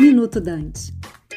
Minuto Dante.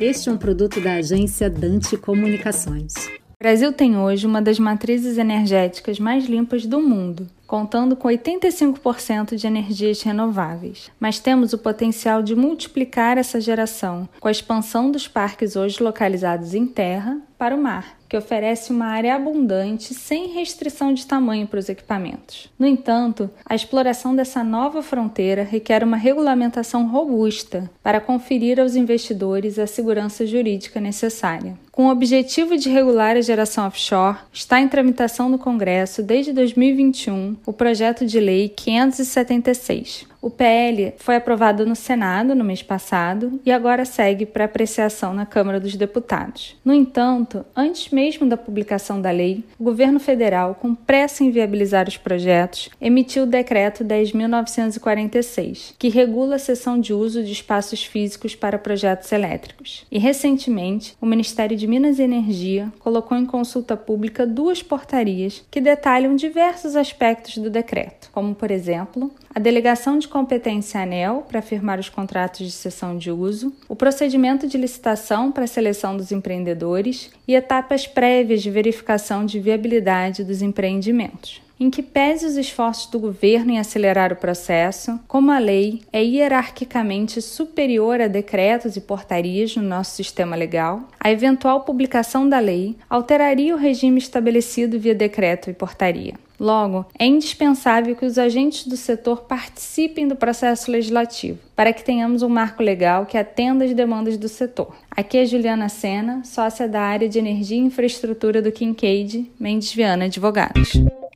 Este é um produto da agência Dante Comunicações. O Brasil tem hoje uma das matrizes energéticas mais limpas do mundo, contando com 85% de energias renováveis. Mas temos o potencial de multiplicar essa geração com a expansão dos parques hoje localizados em terra para o mar que oferece uma área abundante sem restrição de tamanho para os equipamentos. No entanto, a exploração dessa nova fronteira requer uma regulamentação robusta para conferir aos investidores a segurança jurídica necessária. Com o objetivo de regular a geração offshore, está em tramitação no Congresso desde 2021 o projeto de lei 576, o PL foi aprovado no Senado no mês passado e agora segue para apreciação na Câmara dos Deputados. No entanto, antes mesmo da publicação da lei, o governo federal, com pressa em viabilizar os projetos, emitiu o Decreto 10.946, que regula a cessão de uso de espaços físicos para projetos elétricos. E recentemente, o Ministério de Minas e Energia colocou em consulta pública duas portarias que detalham diversos aspectos do decreto, como, por exemplo, a delegação de competência ANEL para firmar os contratos de cessão de uso, o procedimento de licitação para a seleção dos empreendedores e etapas prévias de verificação de viabilidade dos empreendimentos em que pese os esforços do governo em acelerar o processo, como a lei é hierarquicamente superior a decretos e portarias no nosso sistema legal, a eventual publicação da lei alteraria o regime estabelecido via decreto e portaria. Logo, é indispensável que os agentes do setor participem do processo legislativo, para que tenhamos um marco legal que atenda às demandas do setor. Aqui é Juliana Sena, sócia da área de Energia e Infraestrutura do Kincaid, Mendes Viana Advogados.